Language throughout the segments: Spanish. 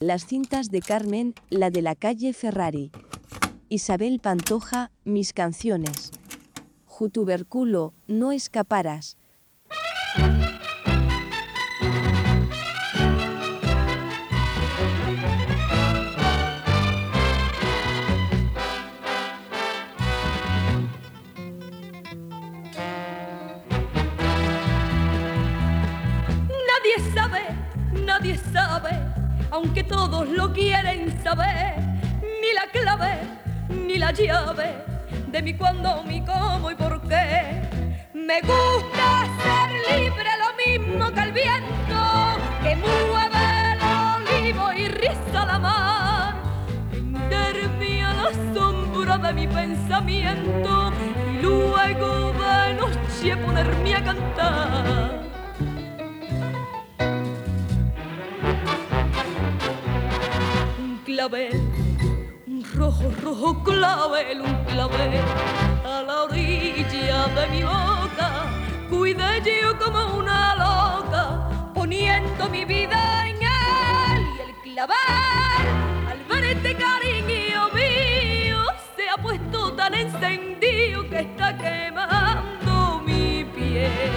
Las cintas de Carmen, la de la calle Ferrari. Isabel Pantoja, mis canciones. Jutuberculo, no escaparas. Mi cuándo, mi cómo y por qué. Me gusta ser libre, lo mismo que el viento que mueve el olivo y riza la mar. Venderme a la sombra de mi pensamiento y luego de noche ponerme a cantar. Un clavel rojo, rojo clavel, un clavel a la orilla de mi boca. Cuidé yo como una loca, poniendo mi vida en él. Y el clavel, al ver este cariño mío, se ha puesto tan encendido que está quemando mi piel.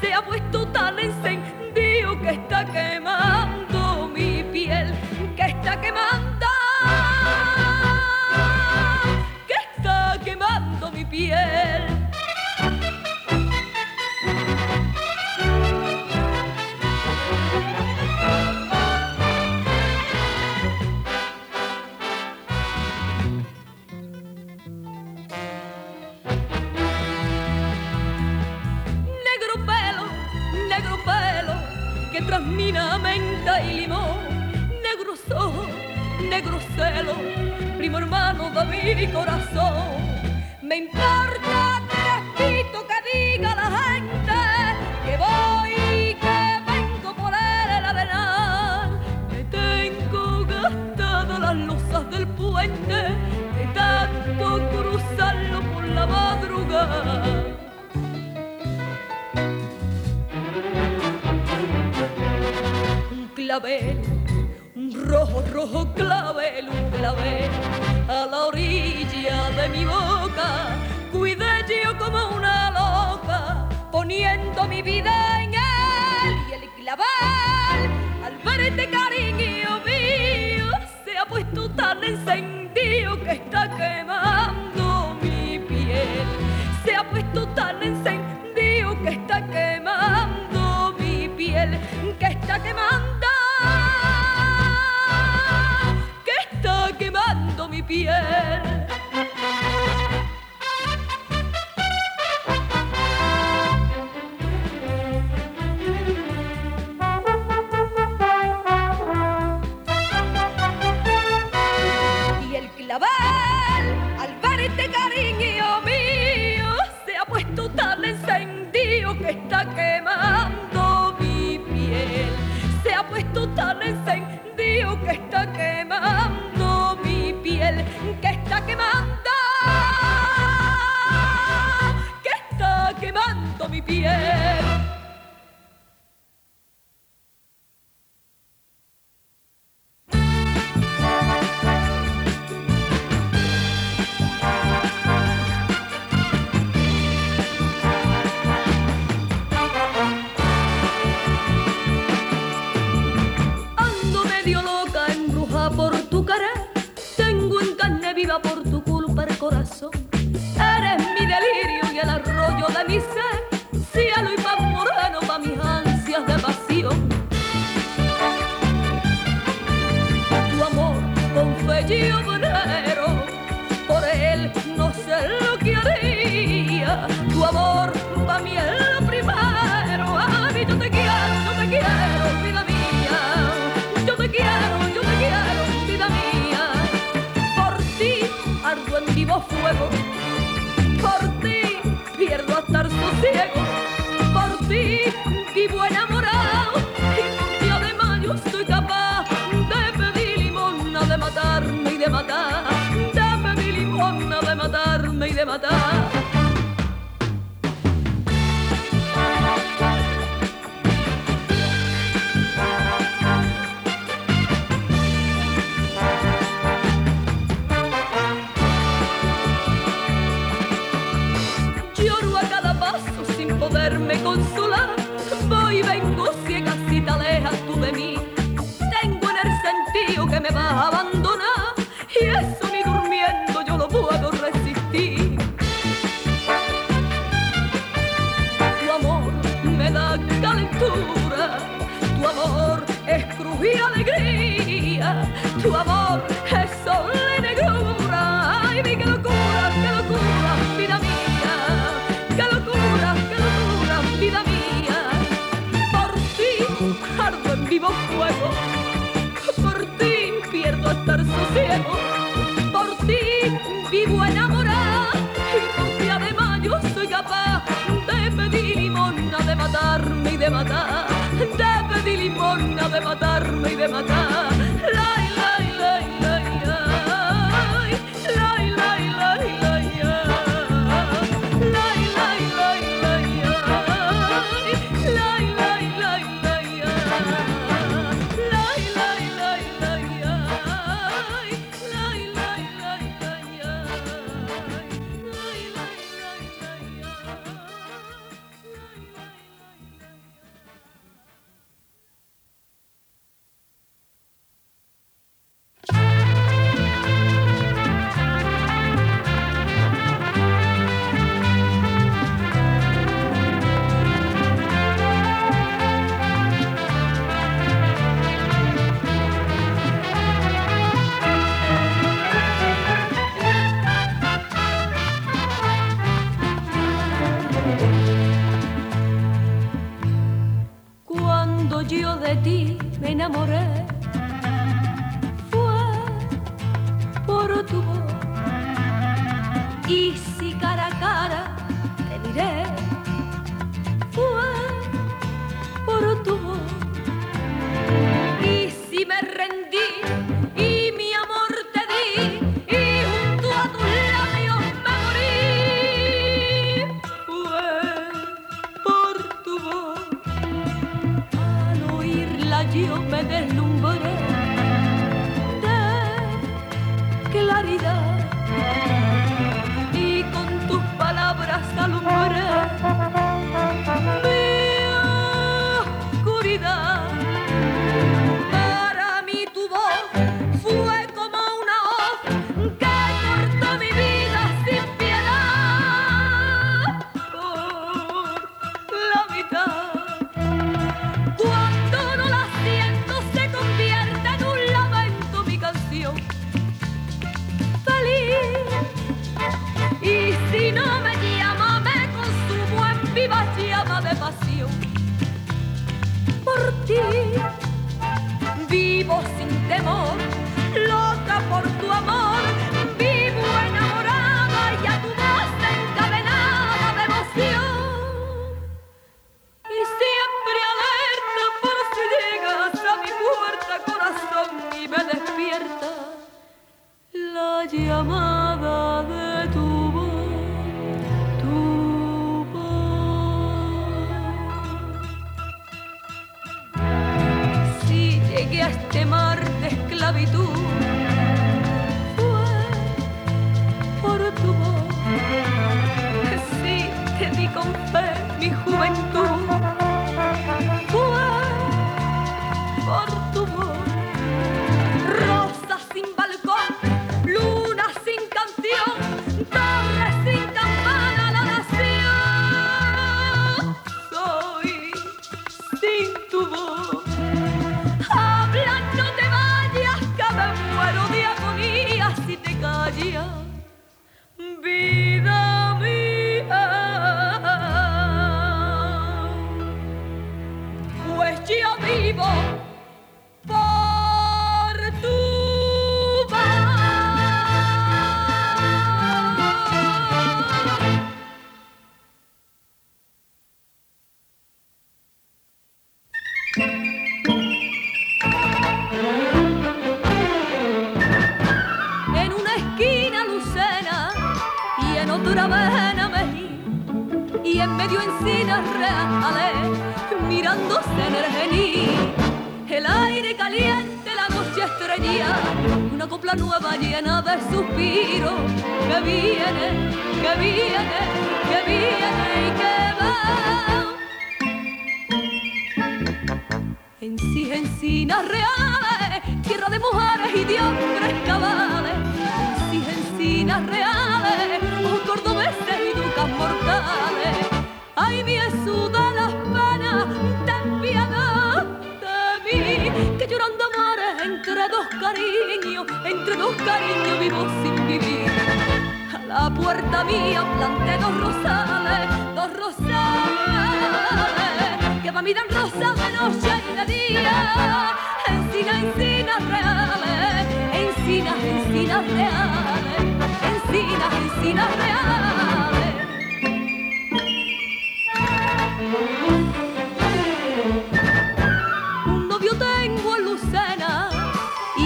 Se ha puesto tan encendido que está quemando primo hermano de mi corazón. Me importa trespito que diga la gente que voy y que vengo por el arenal. Que tengo gastadas las losas del puente de tanto cruzarlo por la madrugada. Un clavel un rojo, rojo clavel a la orilla de mi boca. Cuidé yo como una loca, poniendo mi vida en él. Y el clavel, al ver este cariño mío, se ha puesto tan encendido que está quemando mi piel. Se ha puesto tan encendido que está quemando mi piel, que está quemando piel. Vivo enamorado. Y además yo soy capaz de pedir limosna, de matarme y de matar. De pedir limosna, de matarme y de matar. y alegría, tu amor es sol negrura, ay mi que locura, qué locura, vida mía, qué locura, qué locura, vida mía, por ti ardo en vivo fuego, por ti pierdo hasta el sosiego. y de matar. dura vena me y en medio encinas reales mirándose en el gení el aire caliente la noche estrellía una copla nueva llena de suspiros que viene que viene que viene y que va. En sí, encinas reales tierra de mujeres y de hombres cabales. En sí, encinas reales cordobeses y ducas mortales. Ay, me suda las panas tan piadas de mí, que llorando mares entre dos cariños, entre dos cariños vivo sin vivir. A la puerta mía planté dos rosales, dos rosales, que para mí dan rosas de noche y de día, encina, encinas reales, encinas, encinas reales encinas, encinas reales.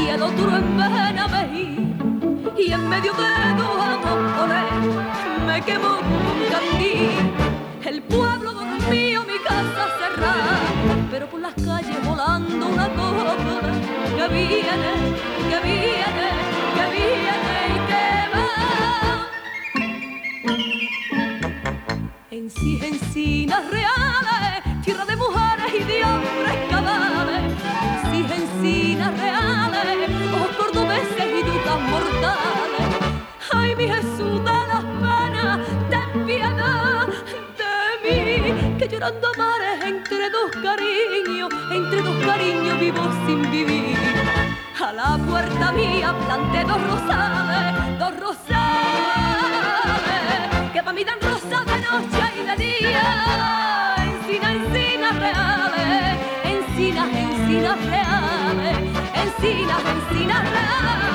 el otro en Benavejí y en medio de dos amores me quemó un candil. El pueblo dormido, mi casa cerrada, pero por las calles volando una viene, que viene, que viene llorando mares entre dos cariños, entre dos cariños vivo sin vivir. A la puerta mía planté dos rosales, dos rosales, que para mí dan rosas de noche y de día. Encinas, encinas reales, encinas, encinas reales, encinas, encinas reales.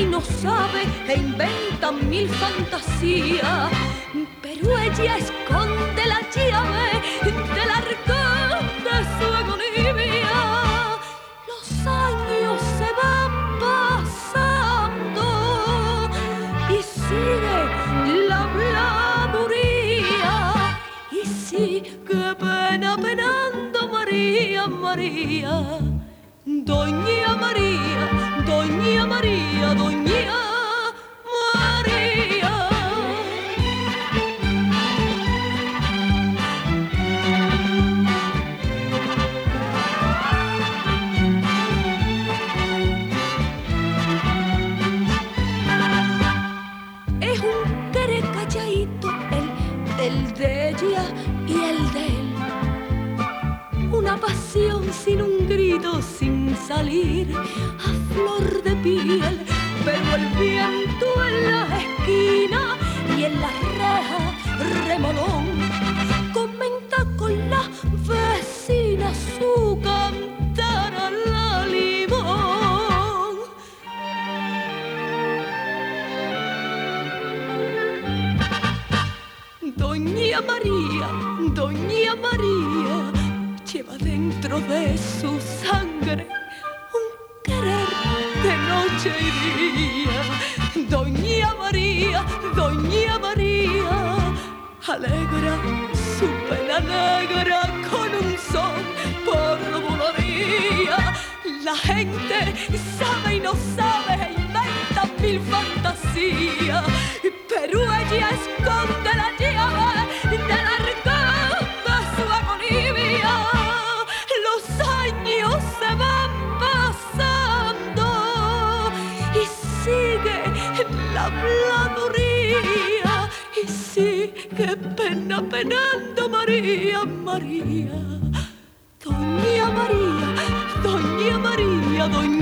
Y no sabe e inventa mil fantasías, pero ella esconde la llave del arcón de su agonía. Los años se van pasando y sigue la habladuría y sigue pena penando María, María. Doña María, Doña María, Doña María. Es un querer calladito, el, el de ella y el de él una pasión sin un grito, sin salir zaman pena penando María, María. Doña María, Doña María, Doña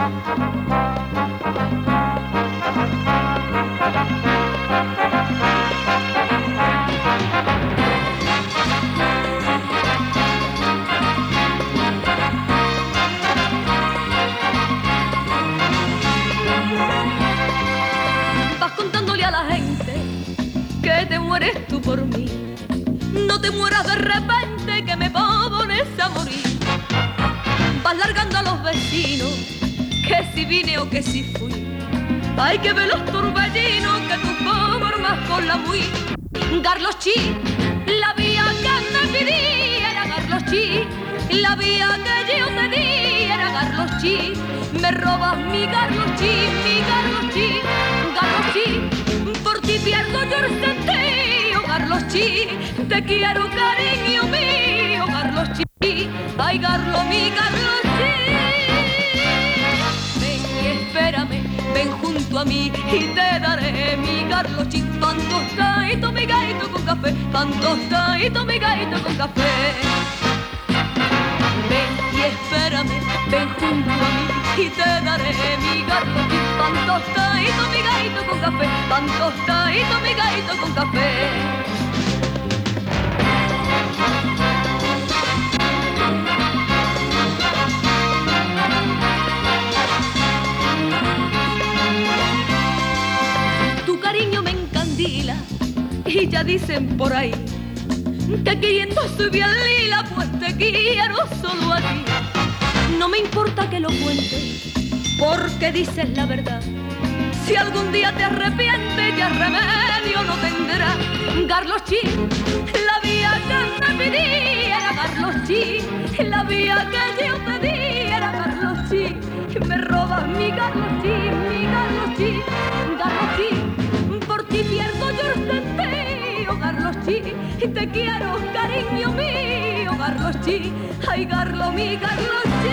Música que si fui. Hay que ver los turbellinos que tú formas con la muy. Carlos Chi, la vía que me pidiera Carlos Chi, la vía que yo te diera Carlos Chi. Me robas mi Carlos Chi, mi Carlos Chi, Carlos Chi. Por ti pierdo yo el sentido, Carlos Chi. Te quiero, cariño mío, Carlos Chi. Ay, Carlos, mi Carlos y te daré mi Carlos Chi. Pan tostadito, mi gaito con café, pan tostadito, mi gaito con café. Ven y espérame, ven junto a mí y te daré mi Carlos Chi. Pan tostadito, mi gaito con café, pan tostadito, mi gaito con café. Ya dicen por ahí que queriendo soy bien lila, pues te quiero solo a ti. No me importa que lo cuentes, porque dices la verdad. Si algún día te arrepientes, ya remedio no tendrás. Carlos Chi, la vía que me pidiera Carlos Chi, la vía que yo te diera Carlos Chi. Me robas mi Carlos Chi, mi Carlos Chi, Carlos Chi. Y te quiero, cariño mío, Carlos Chi. Ay, Carlos, mi Carlos Chi.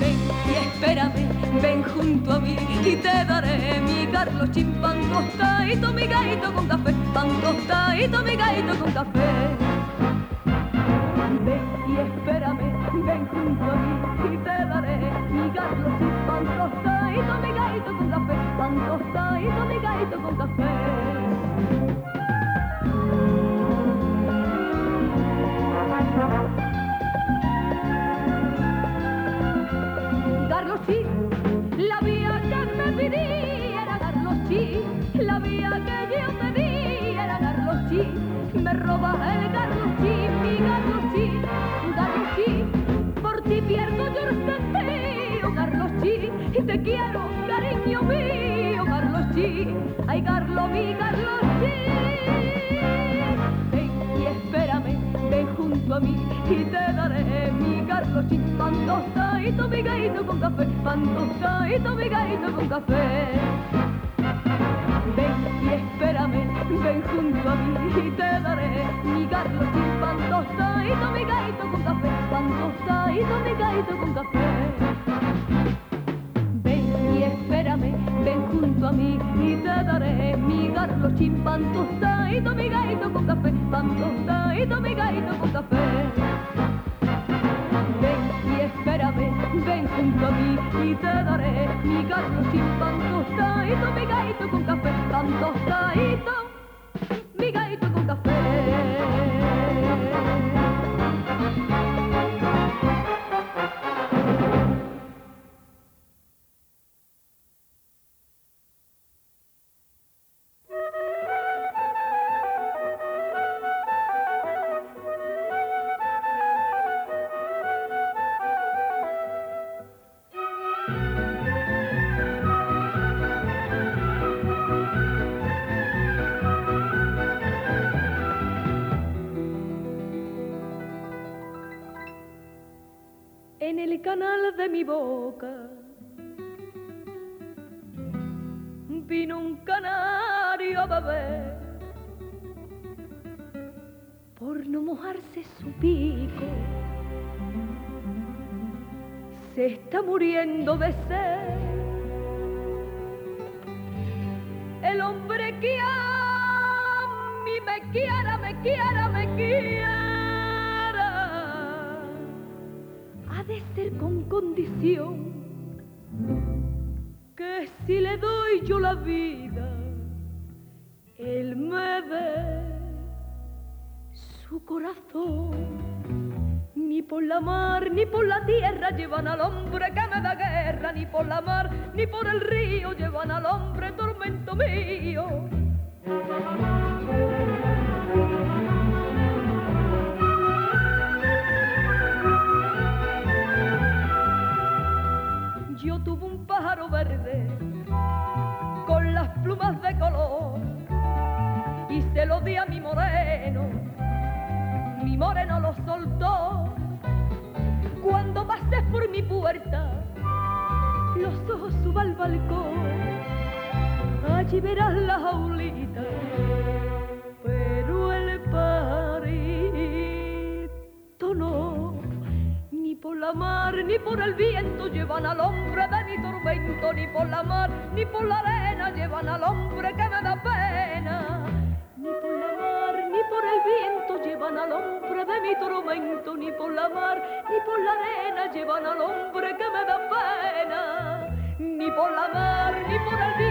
Ven y espérame, ven junto a mí y te daré mi Carlos Chi. Pan tostadito, mi gaito con café. Pan tostadito, mi gaito con café. Ven y espérame, ven junto a mí y te daré mi Carlos Chi. Pan tostadito, mi gaito con café. Pan tostadito, mi gaito con café. sí, la vía que me pidiera darlo sí, la vía que yo me diera darlo sí, me roba el Carlos sí, mi Carlos sí, Carlos sí, por ti pierdo yo el sentido, Carlos sí, y te quiero, cariño mío, Carlos sí, ay Carlos, mi Carlos sí. Junto a mí y te daré mi Carlos G. Pan tostadito, mi gaito con café, pan tostadito, mi gaito con café. Ven y espérame, ven junto a mí y te daré mi Carlos G. Pan tostadito, mi gaito con café, pan tostadito, mi gaito con café espérame, ven junto a mí y te daré mi garlo chimpan tostadito, mi gaito con café, pan tostadito, mi gaito con café. Ven y espérame, ven junto a mí y te daré mi garlo chimpan tostadito, mi gaito con café, pan tostadito, canal de mi boca vino un canario a beber por no mojarse su pico. Se está muriendo de sed. El hombre que a mí me quiera, me quiera, me quiera ser con condición que si le doy yo la vida, él me dé su corazón. Ni por la mar ni por la tierra llevan al hombre que me da guerra, ni por la mar ni por el río llevan al hombre tormento mío. Al balcón, allí verás la jaulita, pero el pajarito no por la mar ni por el viento llevan al hombre de mi tormento, ni por la mar ni por la arena llevan al hombre que me da pena. Ni por la mar ni por el viento llevan al hombre de mi tormento, ni por la mar ni por la arena llevan al hombre que me da pena. Ni por la mar ni por el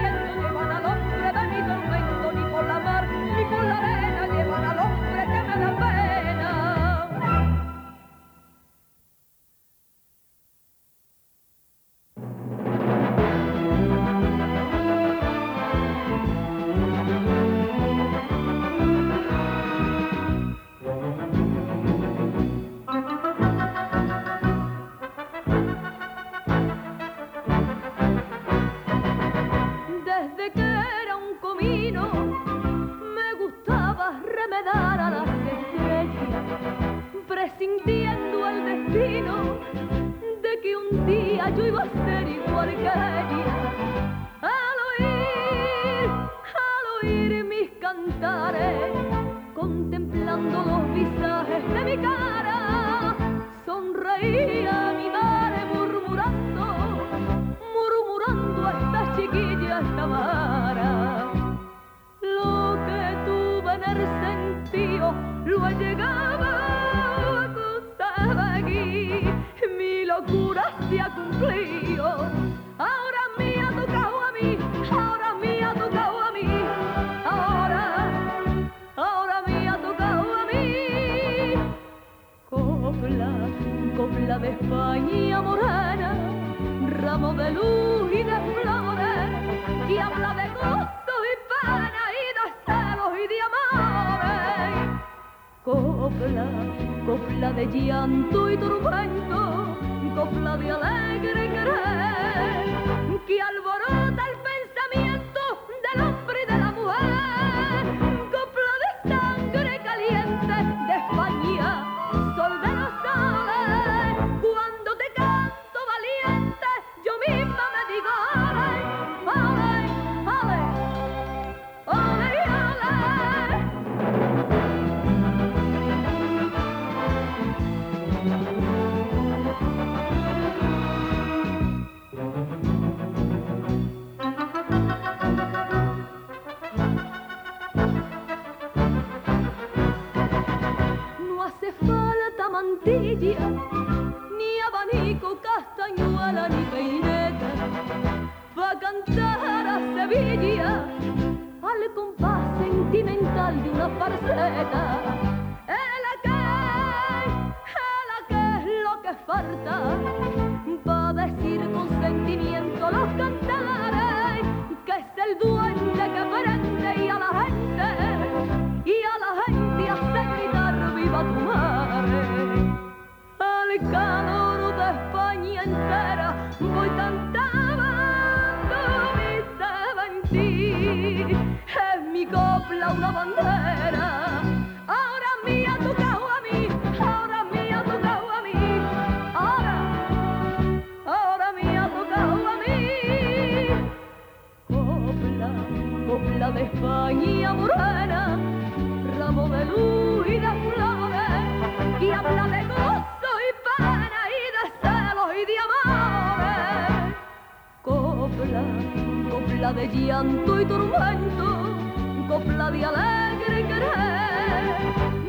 España morena, ramo de luz y de flores, y habla de gozo y pena y de celos y de amores. Copla, copla de llanto y tormento, copla de alegre querer, mantilla, ni abanico, castañuela, ni peineta. Va a cantar a Sevilla al compás sentimental de una parceta. En la que, en la que es lo que falta. voy cantando mi ceba en ti, en mi copla una bandera. Ahora mía tu cajo a mí, ahora mía tu cajo a mí, ahora, ahora mía tu a mí. Copla, copla de España. de llanto y tormento, copla de alegre querer.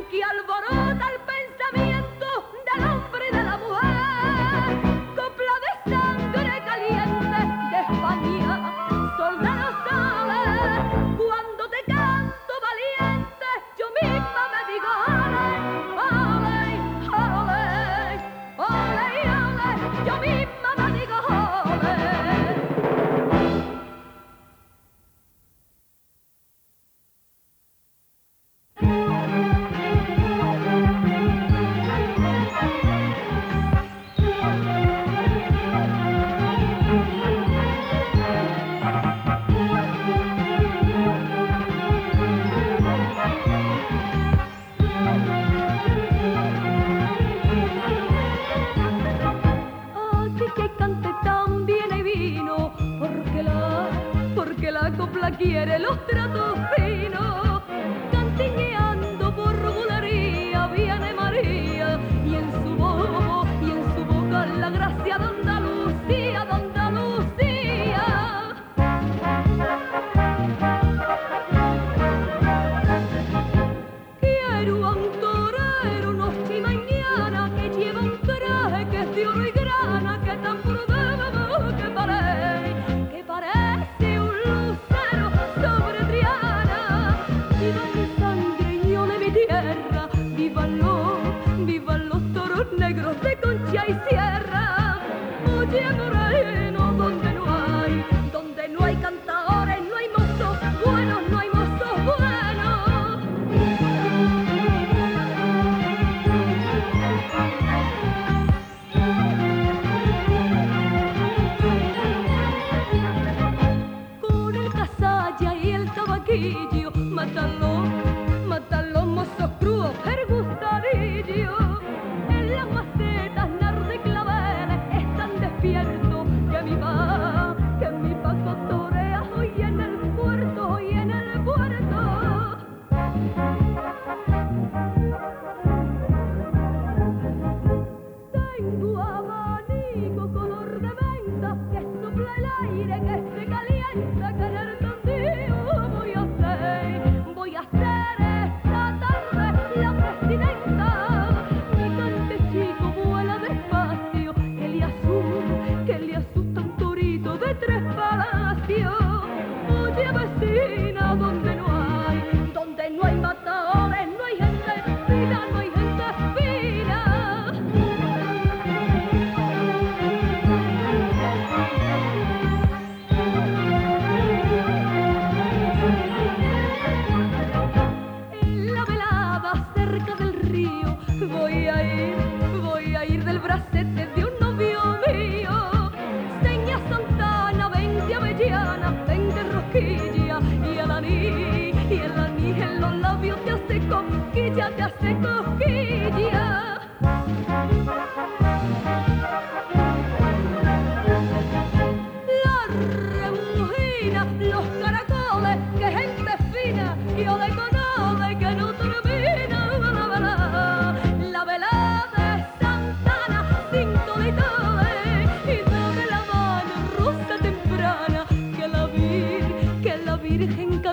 manzana tenga rosquilla y el anís y el anís en los labios te hace coquilla, te hace coquilla.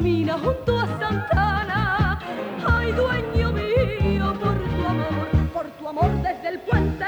Camina junto a Santana. Ay, dueño mío, por tu amor, por tu amor desde el puente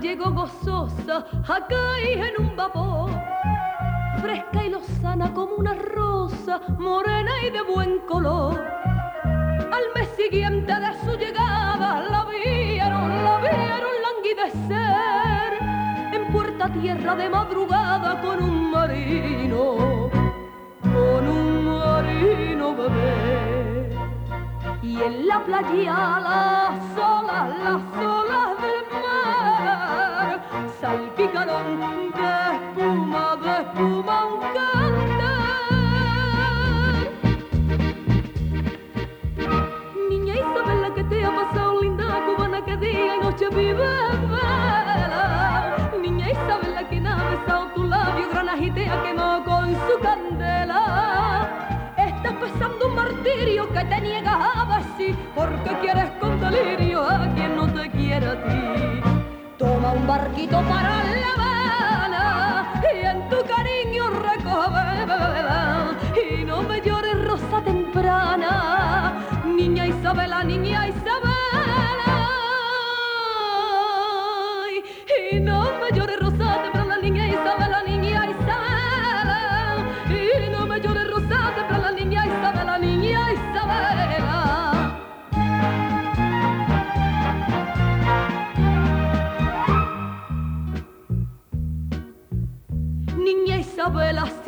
Llegó gozosa a caer en un vapor, fresca y lozana como una rosa, morena y de buen color. Al mes siguiente de su llegada la vieron, la vieron languidecer en puerta tierra de madrugada con un marino, con un marino bebé. Y en la playa las olas, las olas del mar salpicaron de espuma, de espuma un cantar. Niña Isabela, que te ha pasado linda cubana que día y noche vive vela. Niña Isabela, que ha besado tu labio, te ha quemado con su candela. Estás pasando un martirio que te niegas a decir porque quieres con delirio a quien no te quiere a ti. Un barquito para La Habana y en tu cariño recoge vela. y no me llores rosa temprana, niña Isabela, niña Isabela.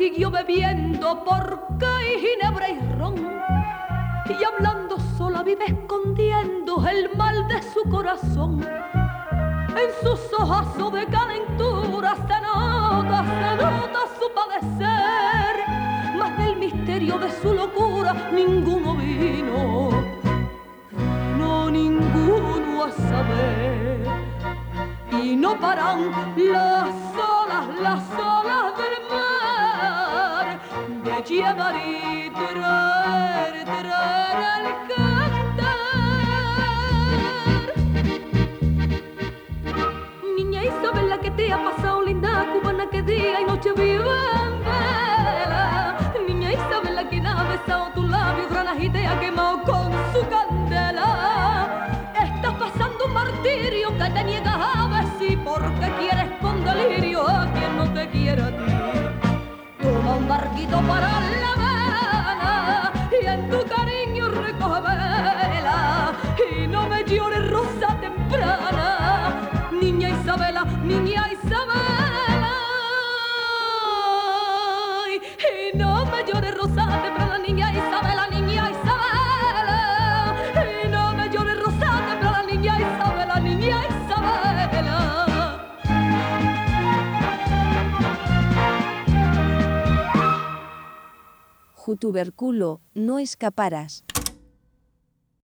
Siguió bebiendo porque hay ginebra y ron. Y hablando sola vive escondiendo el mal de su corazón. En sus ojos de calentura se nota, se nota su padecer. Más del misterio de su locura ninguno vino, no ninguno a saber y no paran las olas, las olas del mar de llevar y traer, traer al cantar. Niña Isabela, que te ha pasado linda cubana que día y noche vive en vela. Niña Isabela, que ha besado tu labio, granas y te ha quemado con su candela. Estás pasando un martirio que te niegas a decir porque quieres con delirio a quien no te quiere a ti. Barquito para La Habana y en tu cariño recoge vela. Y no me llores rosa temprana, niña Isabela, niña Isabela. Jutuberculo, no escaparas.